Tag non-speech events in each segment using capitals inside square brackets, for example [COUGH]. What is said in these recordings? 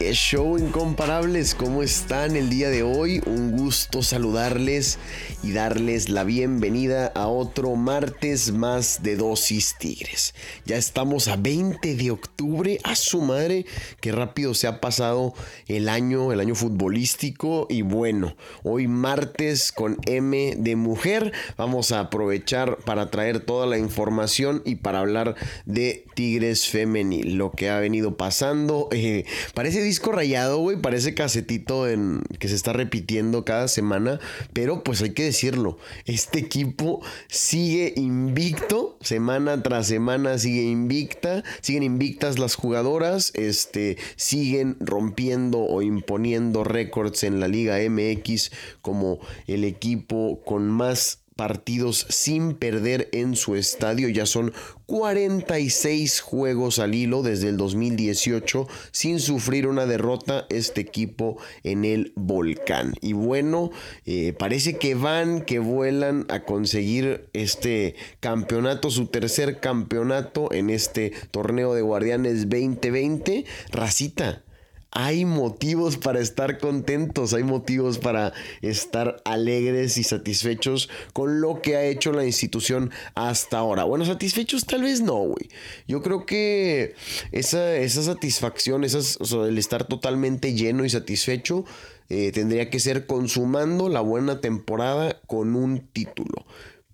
¡Qué show incomparables! ¿Cómo están el día de hoy? Un gusto saludarles y darles la bienvenida a otro martes más de Dosis Tigres. Ya estamos a 20 de octubre, a su madre, qué rápido se ha pasado el año, el año futbolístico y bueno, hoy martes con M de mujer, vamos a aprovechar para traer toda la información y para hablar de Tigres femenil, lo que ha venido pasando. [LAUGHS] Eh, parece disco rayado, güey, parece casetito en, que se está repitiendo cada semana, pero pues hay que decirlo, este equipo sigue invicto, semana tras semana sigue invicta, siguen invictas las jugadoras, este, siguen rompiendo o imponiendo récords en la Liga MX como el equipo con más partidos sin perder en su estadio. Ya son 46 juegos al hilo desde el 2018 sin sufrir una derrota este equipo en el volcán. Y bueno, eh, parece que van, que vuelan a conseguir este campeonato, su tercer campeonato en este torneo de Guardianes 2020. Racita hay motivos para estar contentos, hay motivos para estar alegres y satisfechos con lo que ha hecho la institución hasta ahora. Bueno, satisfechos tal vez no, güey. Yo creo que esa, esa satisfacción, el estar totalmente lleno y satisfecho, eh, tendría que ser consumando la buena temporada con un título.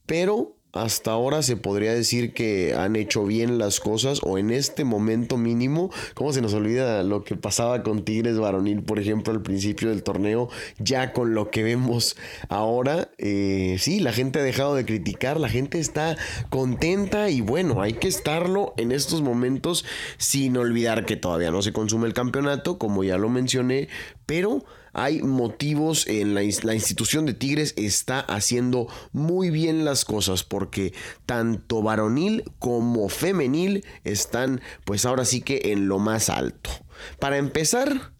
Pero hasta ahora se podría decir que han hecho bien las cosas o en este momento mínimo, ¿cómo se nos olvida lo que pasaba con Tigres Varonil, por ejemplo, al principio del torneo? Ya con lo que vemos ahora, eh, sí, la gente ha dejado de criticar, la gente está contenta y bueno, hay que estarlo en estos momentos sin olvidar que todavía no se consume el campeonato, como ya lo mencioné, pero hay motivos en la, institución de Tigres está haciendo muy bien las cosas porque tanto varonil como femenil están pues ahora sí que en lo más alto. Para empezar,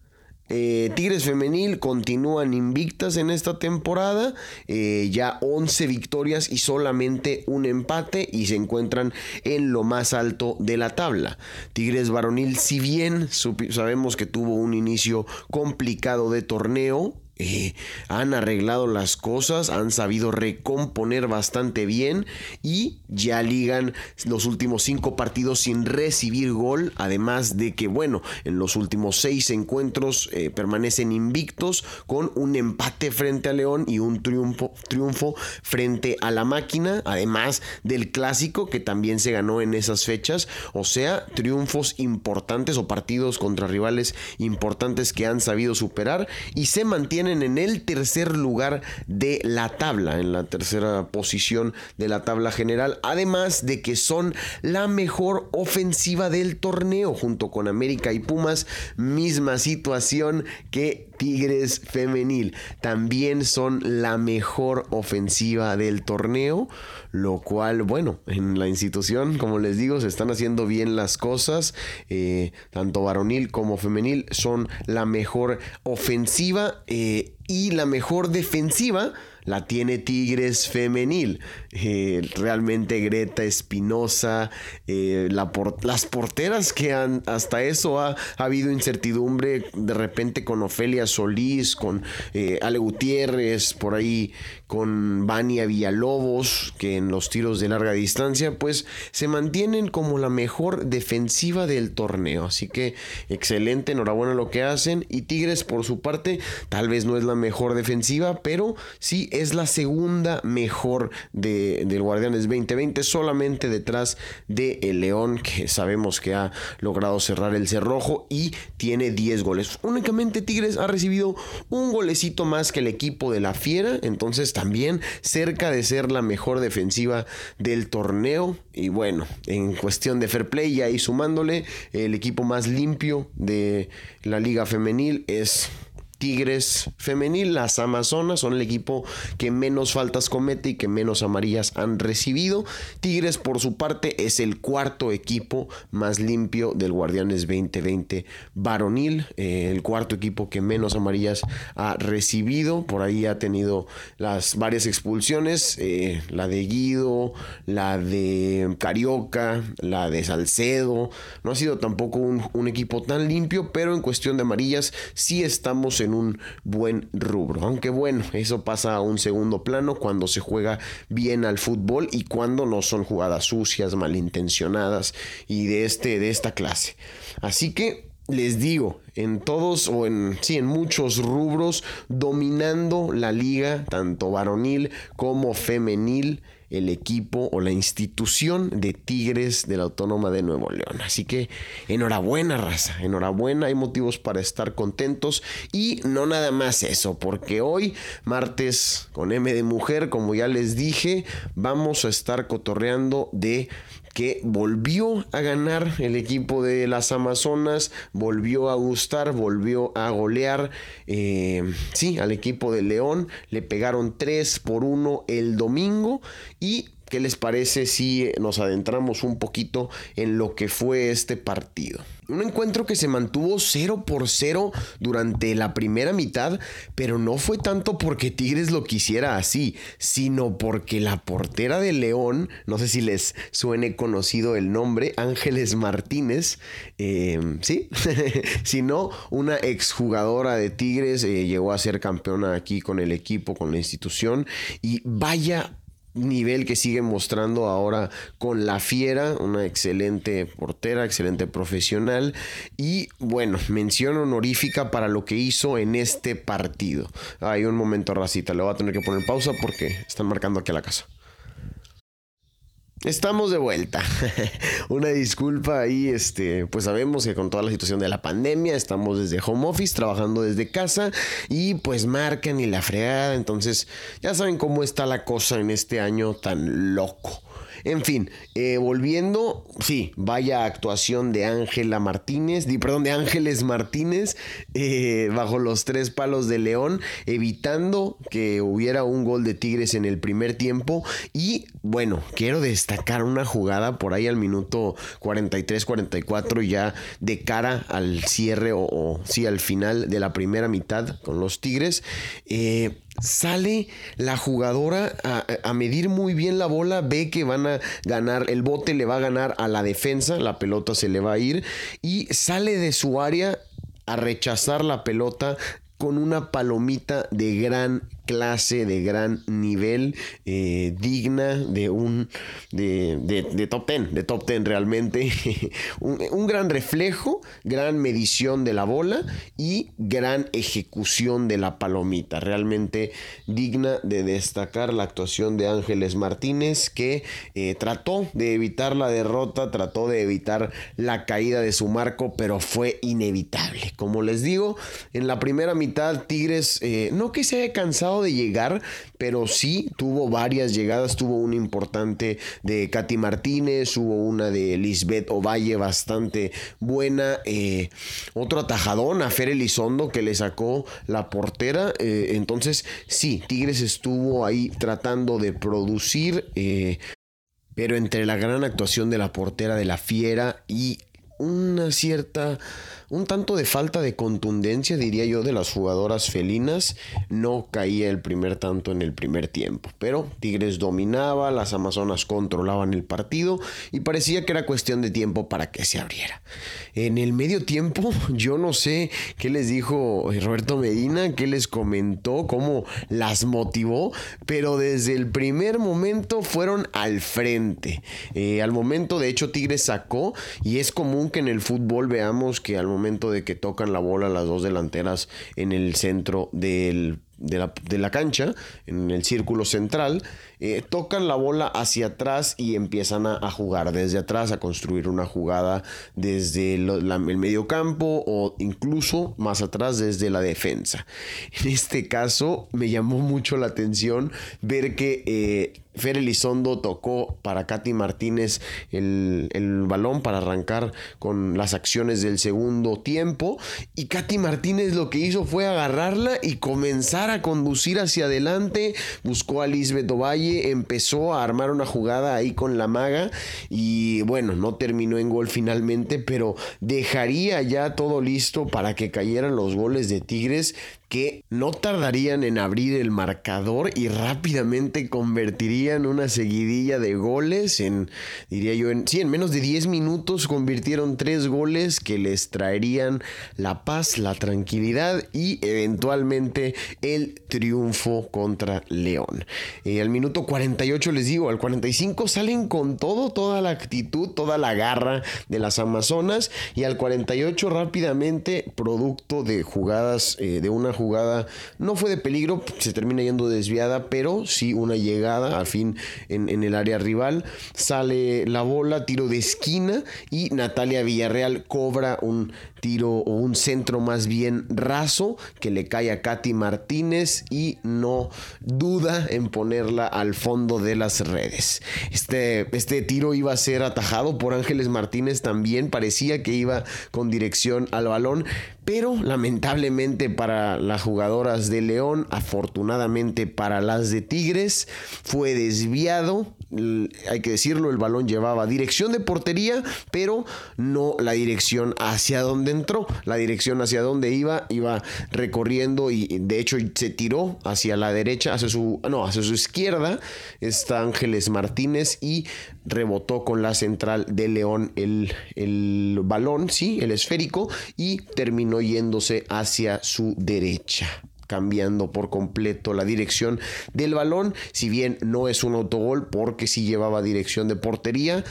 eh, Tigres Femenil continúan invictas en esta temporada, eh, ya 11 victorias y solamente un empate y se encuentran en lo más alto de la tabla. Tigres Varonil, si bien sabemos que tuvo un inicio complicado de torneo, eh, han arreglado las cosas, han sabido recomponer bastante bien y ya ligan los últimos cinco partidos sin recibir gol, además de que, bueno, en los últimos seis encuentros eh, permanecen invictos con un empate frente a León y un triunfo, triunfo frente a la máquina, además del clásico que también se ganó en esas fechas, o sea, triunfos importantes o partidos contra rivales importantes que han sabido superar y se mantienen en el tercer lugar de la tabla, en la tercera posición de la tabla general, además de que son la mejor ofensiva del torneo junto con América y Pumas, misma situación que Tigres femenil. También son la mejor ofensiva del torneo, lo cual, bueno, en la institución, como les digo, se están haciendo bien las cosas. Eh, tanto varonil como femenil son la mejor ofensiva eh, y la mejor defensiva la tiene Tigres femenil. Eh, realmente Greta Espinosa, eh, las porteras que han, hasta eso ha, habido incertidumbre de repente con Ofelia Solís, con eh, Ale Gutiérrez, por ahí con Vania Villalobos, que en los tiros de larga distancia, pues se mantienen como la mejor defensiva del torneo. Así que excelente, enhorabuena lo que hacen. Y Tigres, por su parte, tal vez no es la mejor defensiva, pero sí es la segunda mejor de, del Guardianes 2020, solamente detrás de el León, que sabemos que ha logrado cerrar el cerrojo y tiene 10 goles. Únicamente Tigres ha recibido un golecito más que el equipo de la Fiera, entonces también cerca de ser la mejor defensiva del torneo. Y bueno, en cuestión de fair play, y ahí sumándole, el equipo más limpio de la liga femenil es Tigres femenil, las Amazonas son el equipo que menos faltas comete y que menos amarillas han recibido. Tigres por su parte es el cuarto equipo más limpio del Guardianes 2020 varonil, eh, el cuarto equipo que menos amarillas ha recibido. Por ahí ha tenido las varias expulsiones, eh, la de Guido, la de Carioca, la de Salcedo. No ha sido tampoco un, equipo tan limpio, pero en cuestión de amarillas sí estamos en en un buen rubro. Aunque bueno, eso pasa a un segundo plano cuando se juega bien al fútbol y cuando no son jugadas sucias, malintencionadas y de, este, de esta clase. Así que les digo, en todos o en sí, en muchos rubros, dominando la liga, tanto varonil como femenil el equipo o la institución de Tigres de la Autónoma de Nuevo León. Así que enhorabuena, raza, enhorabuena, hay motivos para estar contentos y no nada más eso, porque hoy, martes con M de Mujer, como ya les dije, vamos a estar cotorreando de que volvió a ganar el equipo de las Amazonas, volvió a gustar, volvió a golear, eh, sí, al equipo de León, le pegaron 3 por 1 el domingo y ¿Qué les parece si nos adentramos un poquito en lo que fue este partido? Un encuentro que se mantuvo 0 por 0 durante la primera mitad, pero no fue tanto porque Tigres lo quisiera así, sino porque la portera de León, no sé si les suene conocido el nombre, Ángeles Martínez, eh, sí, [LAUGHS] sino una exjugadora de Tigres, eh, llegó a ser campeona aquí con el equipo, con la institución, y vaya nivel que sigue mostrando ahora con la Fiera, una excelente portera, excelente profesional y bueno, mención honorífica para lo que hizo en este partido. Hay un momento racita, le voy a tener que poner pausa porque están marcando aquí a la casa. Estamos de vuelta. [LAUGHS] Una disculpa ahí, este, pues sabemos que con toda la situación de la pandemia estamos desde home office, trabajando desde casa y pues marcan y la fregada, entonces ya saben cómo está la cosa en este año tan loco. En fin, eh, volviendo, sí, vaya actuación de Ángela Martínez, perdón, de Ángeles Martínez, eh, bajo los tres palos de León, evitando que hubiera un gol de Tigres en el primer tiempo. Y bueno, quiero destacar una jugada por ahí al minuto 43-44, ya de cara al cierre o, sí, al final de la primera mitad con los Tigres. Eh, sale la jugadora a, medir muy bien la bola, ve que van a ganar, el bote le va a ganar a la defensa, la pelota se le va a ir y sale de su área a rechazar la pelota con una palomita de gran clase, de gran nivel, eh, digna de un de, top ten, de top ten realmente. [LAUGHS] un, gran reflejo, gran medición de la bola y gran ejecución de la palomita. Realmente digna de destacar la actuación de Ángeles Martínez que eh, trató de evitar la derrota, trató de evitar la caída de su marco, pero fue inevitable. Como les digo, en la primera mitad Tigres eh, no que se haya cansado de llegar, pero sí tuvo varias llegadas. Tuvo una importante de Katy Martínez, hubo una de Lisbeth Ovalle bastante buena. Eh, otro atajadón a Fer Elizondo que le sacó la portera. Eh, entonces, sí, Tigres estuvo ahí tratando de producir. Eh, pero entre la gran actuación de la portera de la Fiera y una cierta un tanto de falta de contundencia, diría yo, de las jugadoras felinas. No caía el primer tanto en el primer tiempo, pero Tigres dominaba, las Amazonas controlaban el partido y parecía que era cuestión de tiempo para que se abriera. En el medio tiempo, [LAUGHS] yo no sé qué les dijo Roberto Medina, qué les comentó, cómo las motivó, pero desde el primer momento fueron al frente. Eh, al momento, de hecho, Tigres sacó y es común que en el fútbol veamos que al momento de que tocan la bola las dos delanteras en el centro de la, cancha, en el círculo central, eh, tocan la bola hacia atrás y empiezan a, jugar desde atrás, a construir una jugada desde el medio campo o incluso más atrás desde la defensa. En este caso me llamó mucho la atención ver que eh, Fer Elizondo tocó para Katy Martínez el, balón para arrancar con las acciones del segundo tiempo. Y Katy Martínez lo que hizo fue agarrarla y comenzar a conducir hacia adelante. Buscó a Lisbeth Ovalle, empezó a armar una jugada ahí con la maga. Y bueno, no terminó en gol finalmente, pero dejaría ya todo listo para que cayeran los goles de Tigres que no tardarían en abrir el marcador y rápidamente convertirían una seguidilla de goles en, diría yo, en, sí, en menos de 10 minutos convirtieron tres goles que les traerían la paz, la tranquilidad y eventualmente el triunfo contra León. Y al minuto 48 les digo, al 45 salen con todo, toda la actitud, toda la garra de las Amazonas y al 48 rápidamente, producto de jugadas, eh, de una jugada no fue de peligro, se termina yendo desviada, pero sí una llegada al fin en, el área rival. Sale la bola, tiro de esquina y Natalia Villarreal cobra un tiro o un centro más bien raso que le cae a Katy Martínez y no duda en ponerla al fondo de las redes. Este, este tiro iba a ser atajado por Ángeles Martínez también, parecía que iba con dirección al balón, pero lamentablemente para las jugadoras de León, afortunadamente para las de Tigres, fue desviado hay que decirlo, el balón llevaba dirección de portería, pero no la dirección hacia donde entró. La dirección hacia donde iba, iba recorriendo y de hecho se tiró hacia la derecha, hacia su, no, hacia su izquierda está Ángeles Martínez y rebotó con la central de León el, el balón, sí, el esférico, y terminó yéndose hacia su derecha cambiando por completo la dirección del balón, si bien no es un autogol porque sí llevaba dirección de portería,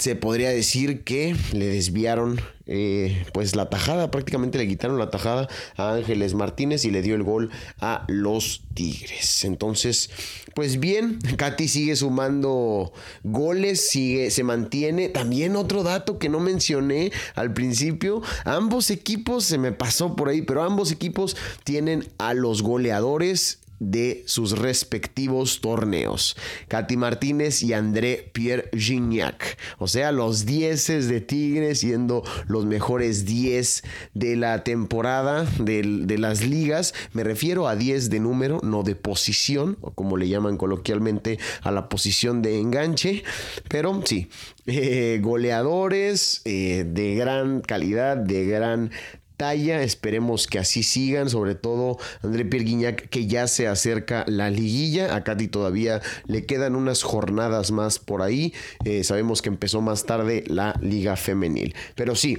se podría decir que le desviaron eh, pues la tajada, prácticamente le quitaron la tajada a Ángeles Martínez y le dio el gol a los Tigres. Entonces, pues bien, Katy sigue sumando goles, sigue, se mantiene. También otro dato que no mencioné al principio, ambos equipos, se me pasó por ahí, pero ambos equipos tienen a los goleadores de sus respectivos torneos. Katy Martínez y André Pierre Gignac. O sea, los 10 de Tigres siendo los mejores 10 de la temporada de, las ligas. Me refiero a 10 de número, no de posición, o como le llaman coloquialmente a la posición de enganche. Pero sí, [LAUGHS] eh, goleadores eh, de gran calidad, de gran Esperemos que así sigan, sobre todo André Pierre que ya se acerca la liguilla. A Katy todavía le quedan unas jornadas más por ahí. Eh, sabemos que empezó más tarde la liga femenil. Pero sí,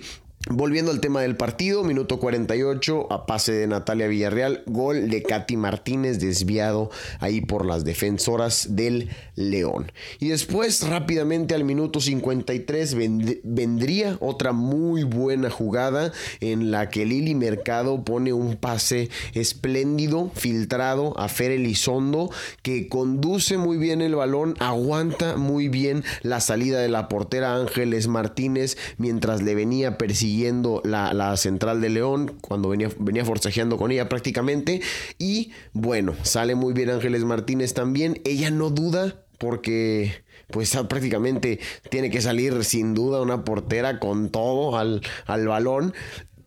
Volviendo al tema del partido, minuto 48, a pase de Natalia Villarreal, gol de Katy Martínez desviado ahí por las defensoras del León. Y después rápidamente al minuto 53 vendría otra muy buena jugada en la que Lili Mercado pone un pase espléndido, filtrado a Fer Elizondo, que conduce muy bien el balón, aguanta muy bien la salida de la portera Ángeles Martínez mientras le venía persiguiendo siguiendo la, central de León cuando venía, venía con ella prácticamente. Y bueno, sale muy bien Ángeles Martínez también. Ella no duda porque pues prácticamente tiene que salir sin duda una portera con todo al, al balón.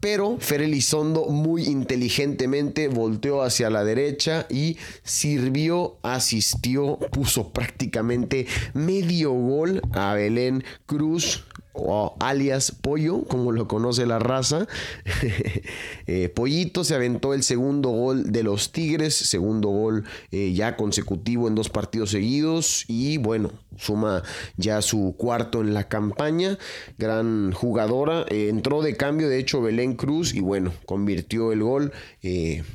Pero Fer Elizondo muy inteligentemente volteó hacia la derecha y sirvió, asistió, puso prácticamente medio gol a Belén Cruz o alias Pollo, como lo conoce la raza. [LAUGHS] Eh, Pollito se aventó el segundo gol de los Tigres, segundo gol eh, ya consecutivo en dos partidos seguidos y bueno, suma ya su cuarto en la campaña. Gran jugadora, eh, entró de cambio de hecho Belén Cruz y bueno, convirtió el gol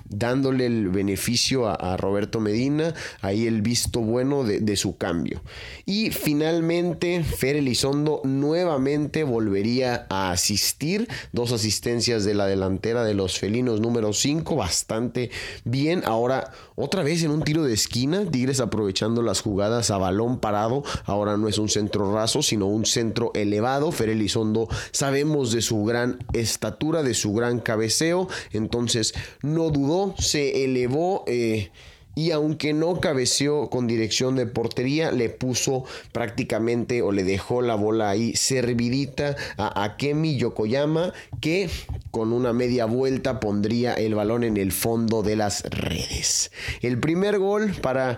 dándole el beneficio a, Roberto Medina, ahí el visto bueno de, de su cambio. Y finalmente Fer Elizondo nuevamente volvería a asistir. Dos asistencias de la delantera de los felinos número 5, bastante bien. Ahora, otra vez en un tiro de esquina, Tigres aprovechando las jugadas a balón parado. Ahora no es un centro raso, sino un centro elevado. Fer Elizondo sabemos de su gran estatura, de su gran cabeceo. Entonces, no dudó, se elevó. Eh, y aunque no cabeceó con dirección de portería, le puso prácticamente o le dejó la bola ahí servidita a Akemi Yokoyama que con una media vuelta pondría el balón en el fondo de las redes. El primer gol para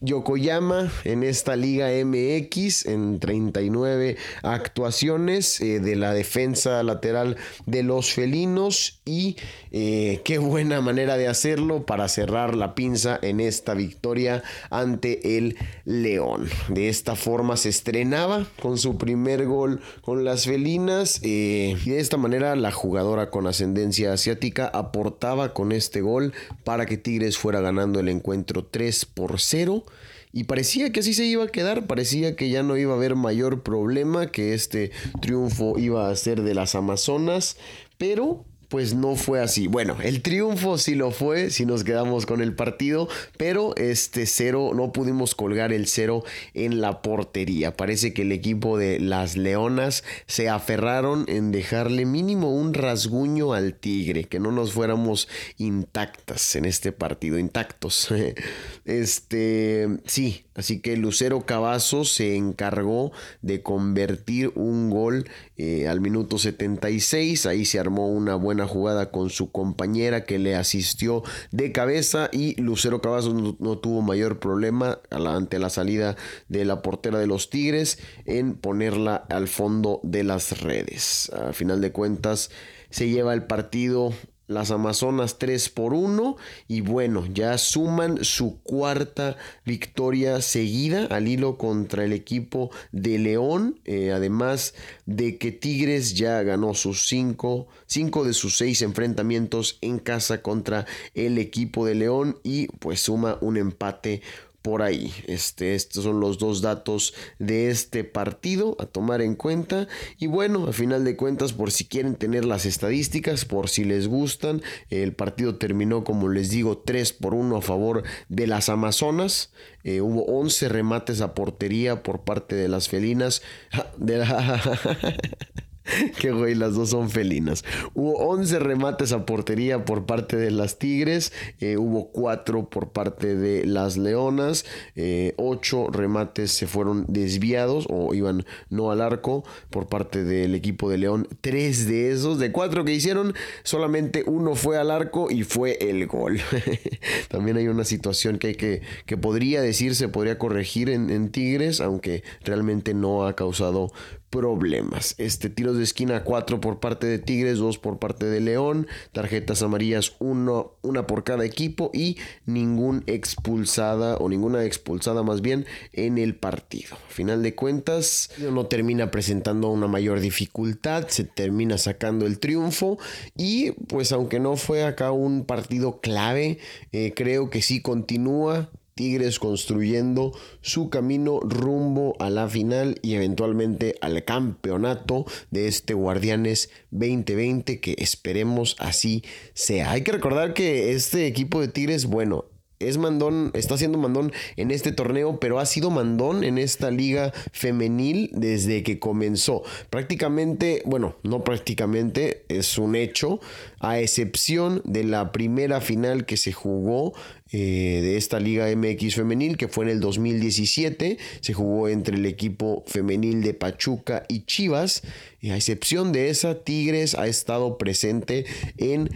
Yokoyama en esta Liga MX en 39 actuaciones eh, de la defensa lateral de los felinos y eh, qué buena manera de hacerlo para cerrar la pinza en esta victoria ante el León. De esta forma se estrenaba con su primer gol con las felinas eh, y de esta manera la jugadora con ascendencia asiática aportaba con este gol para que Tigres fuera ganando el encuentro 3 por 0. Y parecía que así se iba a quedar, parecía que ya no iba a haber mayor problema, que este triunfo iba a ser de las Amazonas, pero pues no fue así. Bueno, el triunfo sí lo fue, si nos quedamos con el partido, pero este cero, no pudimos colgar el cero en la portería. Parece que el equipo de las Leonas se aferraron en dejarle mínimo un rasguño al Tigre, que no nos fuéramos intactas en este partido, intactos. [LAUGHS] Este, sí, Así que Lucero Cavazo se encargó de convertir un gol eh, al minuto 76. Ahí se armó una buena jugada con su compañera que le asistió de cabeza y Lucero Cavazos no, tuvo mayor problema ante la salida de la portera de los Tigres en ponerla al fondo de las redes. A final de cuentas se lleva el partido las Amazonas 3 por 1 y bueno, ya suman su cuarta victoria seguida al hilo contra el equipo de León, eh, además de que Tigres ya ganó sus 5 cinco, de sus 6 enfrentamientos en casa contra el equipo de León y pues suma un empate por ahí. Este, estos son los dos datos de este partido a tomar en cuenta. Y bueno, a final de cuentas, por si quieren tener las estadísticas, por si les gustan, el partido terminó, como les digo, 3 por 1 a favor de las Amazonas. Eh, hubo 11 remates a portería por parte de las felinas. [LAUGHS] De la... [LAUGHS] [LAUGHS] que güey, las dos son felinas. Hubo 11 remates a portería por parte de las Tigres, eh, hubo 4 por parte de las Leonas, 8 eh, remates se fueron desviados o iban no al arco por parte del equipo de León. 3 de esos, de 4 que hicieron, solamente uno fue al arco y fue el gol. [LAUGHS] También hay una situación que, que, que podría decirse, podría corregir en, en Tigres, aunque realmente no ha causado problemas. Este tiros de esquina 4 por parte de Tigres, 2 por parte de León, tarjetas amarillas 1, una por cada equipo y ningún expulsada o ninguna expulsada más bien en el partido. final de cuentas no termina presentando una mayor dificultad, se termina sacando el triunfo y pues aunque no fue acá un partido clave, eh, creo que sí continúa Tigres construyendo su camino rumbo a la final y eventualmente al campeonato de este Guardianes 2020 que esperemos así sea. Hay que recordar que este equipo de Tigres, bueno, es mandón, está siendo mandón en este torneo, pero ha sido mandón en esta liga femenil desde que comenzó. Prácticamente, bueno, no prácticamente, es un hecho, a excepción de la primera final que se jugó eh, de esta Liga MX femenil, que fue en el 2017. Se jugó entre el equipo femenil de Pachuca y Chivas. Y a excepción de esa, Tigres ha estado presente en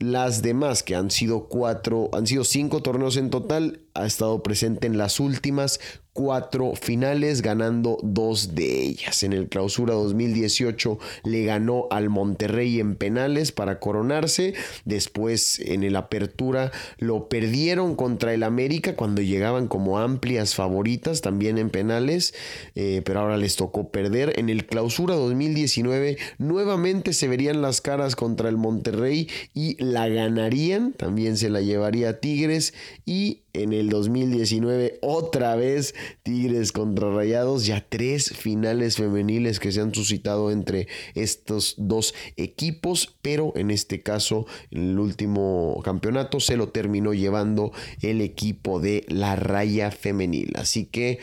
las demás, que han sido cuatro, han sido cinco torneos en total, ha estado presente en las últimas cuatro finales, ganando dos de ellas. En el clausura 2018 le ganó al Monterrey en penales para coronarse. Después en el apertura lo perdieron contra el América cuando llegaban como amplias favoritas también en penales, eh, pero ahora les tocó perder. En el clausura 2019 nuevamente se verían las caras contra el Monterrey y la ganarían. También se la llevaría Tigres y en el 2019 otra vez Tigres contra Rayados, ya tres finales femeniles que se han suscitado entre estos dos equipos, pero en este caso en el último campeonato se lo terminó llevando el equipo de la raya femenil. Así que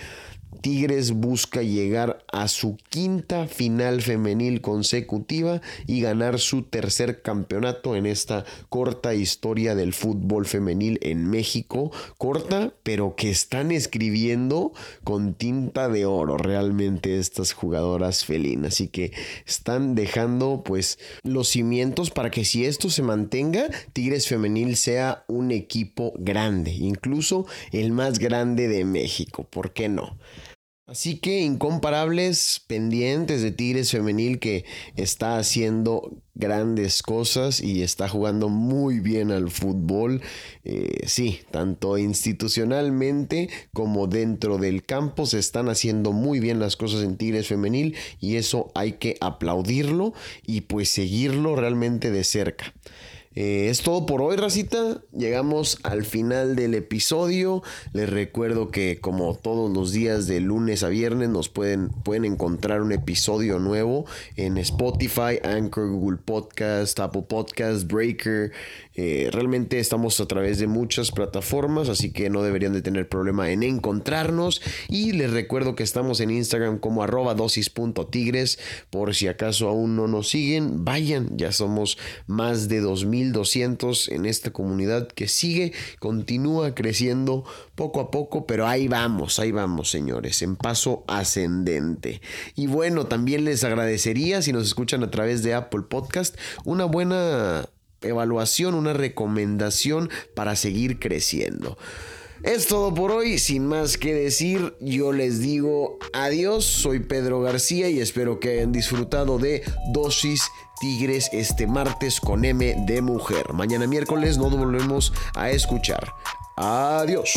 Tigres busca llegar a su quinta final femenil consecutiva y ganar su tercer campeonato en esta corta historia del fútbol femenil en México. Corta, pero que están escribiendo con tinta de oro realmente estas jugadoras felinas. Así que están dejando pues los cimientos para que si esto se mantenga, Tigres femenil sea un equipo grande, incluso el más grande de México. ¿Por qué no? Así que incomparables pendientes de Tigres Femenil que está haciendo grandes cosas y está jugando muy bien al fútbol. Eh, sí, tanto institucionalmente como dentro del campo se están haciendo muy bien las cosas en Tigres Femenil y eso hay que aplaudirlo y pues seguirlo realmente de cerca. Eh, es todo por hoy, racita. Llegamos al final del episodio. Les recuerdo que como todos los días de lunes a viernes nos pueden, pueden encontrar un episodio nuevo en Spotify, Anchor, Google Podcast, Apple Podcast, Breaker. Eh, realmente estamos a través de muchas plataformas, así que no deberían de tener problema en encontrarnos. Y les recuerdo que estamos en Instagram como arroba dosis.tigres. Por si acaso aún no nos siguen, vayan. Ya somos más de 2000 200 en esta comunidad que sigue, continúa creciendo poco a poco, pero ahí vamos, ahí vamos, señores, en paso ascendente. Y bueno, también les agradecería si nos escuchan a través de Apple Podcast una buena evaluación, una recomendación para seguir creciendo. Es todo por hoy, sin más que decir, yo les digo adiós, soy Pedro García y espero que hayan disfrutado de dosis Tigres este martes con M de mujer. Mañana miércoles nos volvemos a escuchar. Adiós.